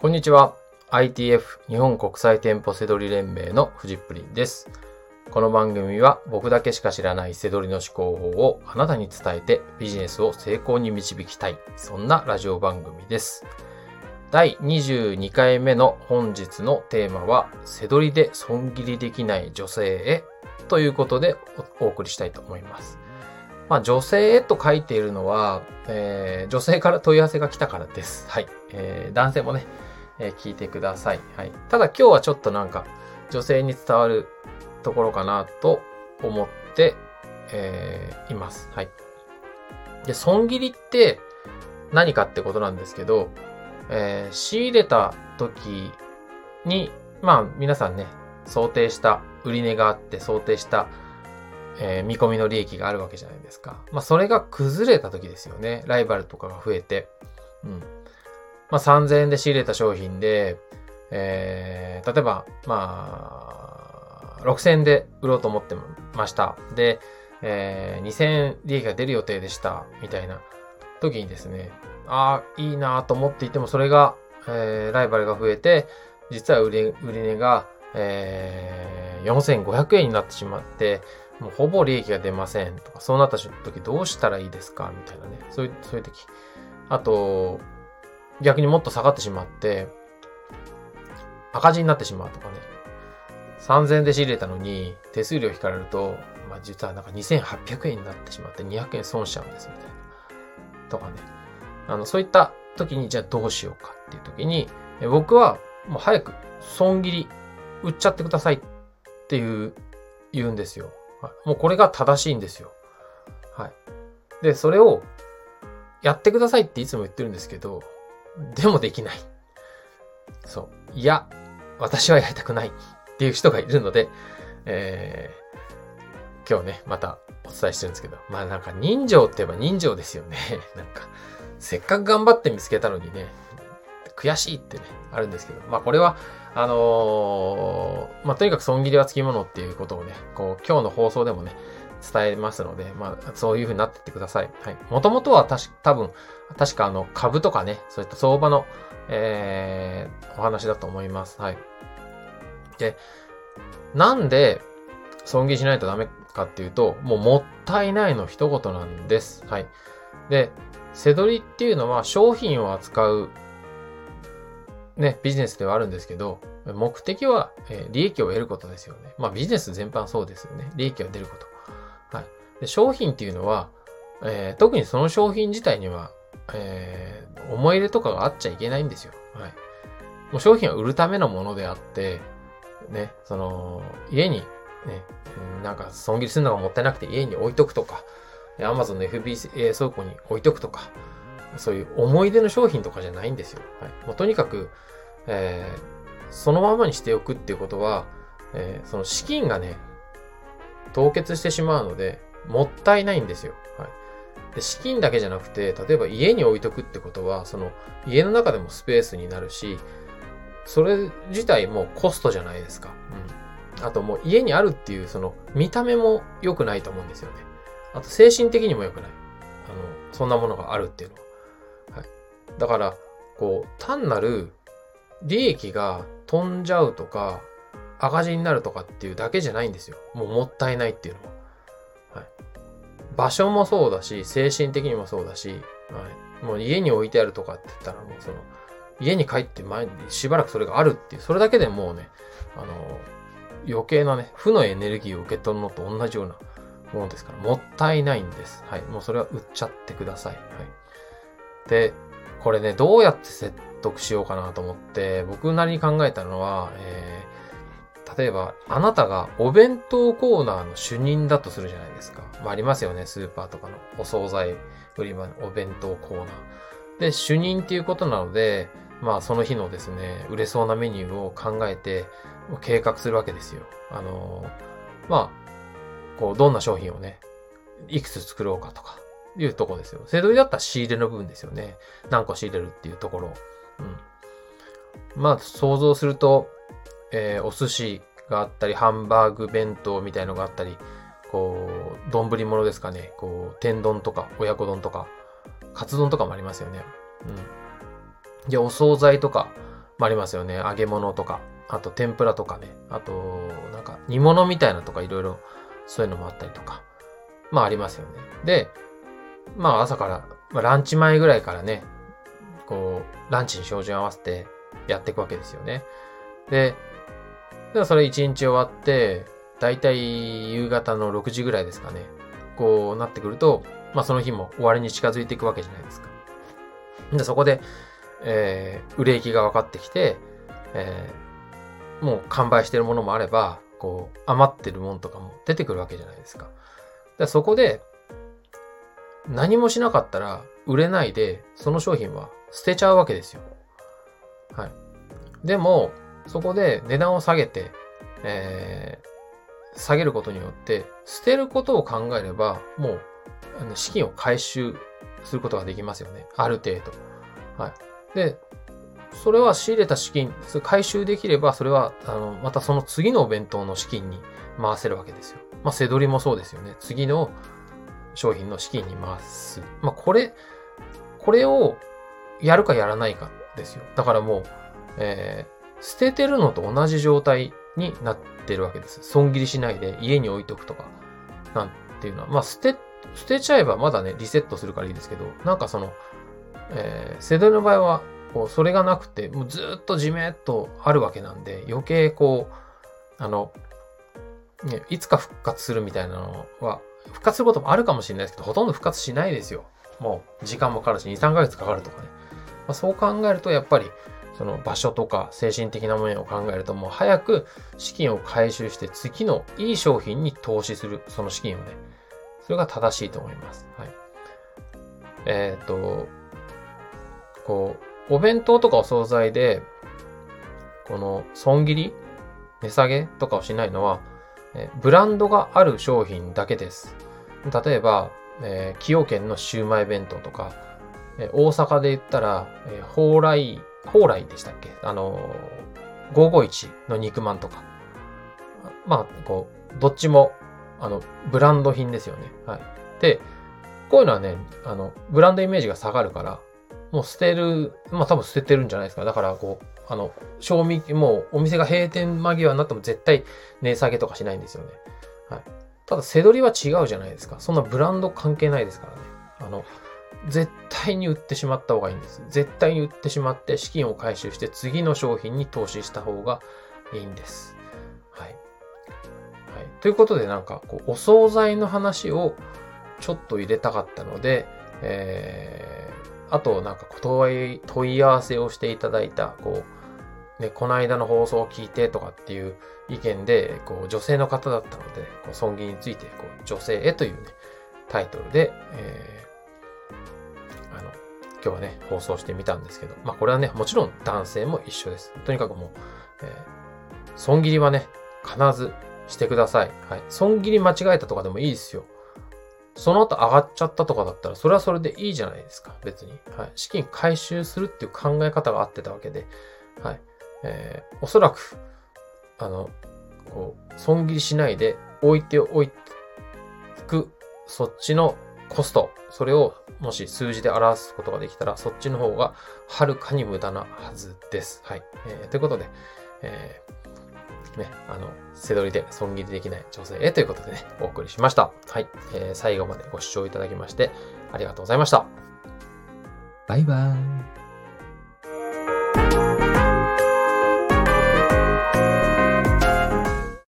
こんにちは。ITF 日本国際店舗セドリ連盟のフジップリンです。この番組は僕だけしか知らないセドリの思考法をあなたに伝えてビジネスを成功に導きたい。そんなラジオ番組です。第22回目の本日のテーマは、セドリで損切りできない女性へということでお送りしたいと思います。まあ、女性へと書いているのは、えー女性から問い合わせが来たからです。はい。えー男性もね、え聞いてください。はい。ただ今日はちょっとなんか、女性に伝わるところかなと思って、えーいます。はい。で、損切りって何かってことなんですけど、えー仕入れた時に、まあ皆さんね、想定した売値があって想定した、えー見込みの利益があるわけじゃないですか。まあそれが崩れた時ですよね。ライバルとかが増えて。うん。まあ3000円で仕入れた商品で、えー例えば、まあ、6000円で売ろうと思ってました。で、えー2000円利益が出る予定でした。みたいな時にですね、ああ、いいなと思っていても、それが、えーライバルが増えて、実は売り売り値が、えー4500円になってしまって、もうほぼ利益が出ませんとか、そうなった時どうしたらいいですか？みたいなね。そういう、そういう時。あと、逆にもっと下がってしまって、赤字になってしまうとかね。3000円で仕入れたのに、手数料引かれると、まあ実はなんか2800円になってしまって200円損しちゃうんですみたいな。とかね。あの、そういった時にじゃあどうしようかっていう時に、僕はもう早く損切り売っちゃってくださいっていう、言うんですよ。はいもうこれが正しいんですよ。はい。で、それをやってくださいっていつも言ってるんですけど、でもできない。そう。いや、私はやりたくないっていう人がいるので、えー、今日ね、またお伝えしてるんですけど、まあなんか人情って言えば人情ですよね。なんか、せっかく頑張って見つけたのにね、悔しいってね、あるんですけど、まあこれは、あのーまあとにかく損切りはつきものっていうことをね、こう今日の放送でもね、伝えますので、まあそういう風になってってください。はい。もともとは確か、多分、確かあの株とかね、そういった相場の、えー、お話だと思います。はい。で、なんで損切りしないとダメかっていうと、もうもったいないの一言なんです。はい。で、背取りっていうのは商品を扱うね、ビジネスではあるんですけど、目的は、えー利益を得ることですよね。まあビジネス全般そうですよね。利益が出ること。で商品っていうのは、えー特にその商品自体には、えー思い入れとかがあっちゃいけないんですよ。はい。もう商品は売るためのものであって、ね、その、家に、ね、なんか損切りするのがもったいなくて家に置いとくとか、アマゾンの FBA 倉庫に置いとくとか、そういう思い出の商品とかじゃないんですよ。はい。もうとにかく、えーそのままにしておくっていうことは、えーその資金がね、凍結してしまうので、もったいないんですよ。はい。で、資金だけじゃなくて、例えば家に置いとくってことは、その家の中でもスペースになるし、それ自体もコストじゃないですか。うん。あともう家にあるっていう、その見た目も良くないと思うんですよね。あと精神的にも良くない。あの、そんなものがあるっていうのは。はい。だから、こう、単なる利益が飛んじゃうとか、赤字になるとかっていうだけじゃないんですよ。もうもったいないっていうのは。場所もそうだし、精神的にもそうだし、はい。もう家に置いてあるとかって言ったらもうその、家に帰って前にしばらくそれがあるっていう、それだけでもうね、あの、余計なね、負のエネルギーを受け取るのと同じようなものですから、もったいないんです。はい。もうそれは売っちゃってください。はい。で、これね、どうやって説得しようかなと思って、僕なりに考えたのは、えー例えば、あなたがお弁当コーナーの主任だとするじゃないですか。まあ、ありますよね、スーパーとかのお惣菜売り場のお弁当コーナー。で、主任っていうことなので、まあ、その日のですね、売れそうなメニューを考えて、計画するわけですよ。あのーまあ、こう、どんな商品をね、いくつ作ろうかとか、いうとこですよ。セドリだったら仕入れの部分ですよね。何個仕入れるっていうところ。うん。まあ、想像すると、えーお寿司があったり、ハンバーグ弁当みたいのがあったり、こう、丼物ですかね。こう、天丼とか、親子丼とか、カツ丼とかもありますよね。うん。で、お惣菜とか、まあ、ありますよね。揚げ物とか、あと天ぷらとかね。あと、なんか煮物みたいなとかいろいろそういうのもあったりとか。まあありますよね。で、まあ朝から、まあ、ランチ前ぐらいからね、こう、ランチに照準合わせてやっていくわけですよね。で、でそれ1日終わって、だいたい夕方の6時ぐらいですかね。こうなってくると、まあその日も終わりに近づいていくわけじゃないですか。で、そこで、えー、売れ行きが分かってきて、えー、もう完売してるものもあれば、こう、余ってるものとかも出てくるわけじゃないですか。でそこで、何もしなかったら売れないで、その商品は捨てちゃうわけですよ。はい。でも、そこで値段を下げて、えー、下げることによって、捨てることを考えれば、もう、あの資金を回収することができますよね。ある程度。はい。で、それは仕入れた資金、回収できれば、それは、あの、またその次のお弁当の資金に回せるわけですよ。まあ、背取りもそうですよね。次の商品の資金に回す。まあ、これ、これをやるかやらないかですよ。だからもう、えー、捨ててるのと同じ状態になってるわけです。損切りしないで家に置いとくとか、なんていうのは、まあ、捨て、捨てちゃえばまだね、リセットするからいいですけど、なんかその、えー、セドの場合は、こう、それがなくて、もうずっとじめっとあるわけなんで、余計こう、あの、ね、いつか復活するみたいなのは、復活することもあるかもしれないですけど、ほとんど復活しないですよ。もう、時間もかかるし、2、3ヶ月かかるとかね。まあ、そう考えると、やっぱり、その場所とか精神的なものを考えると、もう早く資金を回収して、次のいい商品に投資する、その資金をね。それが正しいと思います。はい。えっ、ー、と、こう、お弁当とかお惣菜で、この損切り値下げとかをしないのは、えブランドがある商品だけです。例えば、えー、崎陽軒のシウマイ弁当とか、え、大阪で言ったら、えー、蓬莱、蓬莱でしたっけ？あの、551の肉まんとか。まあ、こう、どっちも、あの、ブランド品ですよね。はい。で、こういうのはね、あの、ブランドイメージが下がるから、もう捨てる、まあ多分捨ててるんじゃないですか。だからこう、あの、賞味、もうお店が閉店間際になっても絶対値下げとかしないんですよね。はい。ただ、背取りは違うじゃないですか。そんなブランド関係ないですからね。あの、絶対に売ってしまった方がいいんです。絶対に売ってしまって資金を回収して次の商品に投資した方がいいんです。はい。はい。ということでなんか、こう、お惣菜の話をちょっと入れたかったので、えー、あと、なんか問い、問い合わせをしていただいた、こう、ね、この間の放送を聞いてとかっていう意見で、こう、女性の方だったので、こう、損切について、こう、女性へというね、タイトルで、えー、今日はね、放送してみたんですけど、まあ、これはね、もちろん男性も一緒です。とにかくもう、えー、損切りはね、必ずしてください。はい。損切り間違えたとかでもいいですよ。その後上がっちゃったとかだったら、それはそれでいいじゃないですか、別に。はい。資金回収するっていう考え方があってたわけで、はい。えー、おそらく、あの、こう、損切りしないで置いておいく、そっちのコスト、それをもし数字で表すことができたら、そっちの方がはるかに無駄なはずです。はい。えー、ということで、えーね、あの、背取りで損切りできない女性へということでね、お送りしました。はい。えー、最後までご視聴いただきまして、ありがとうございました。バイバーイ。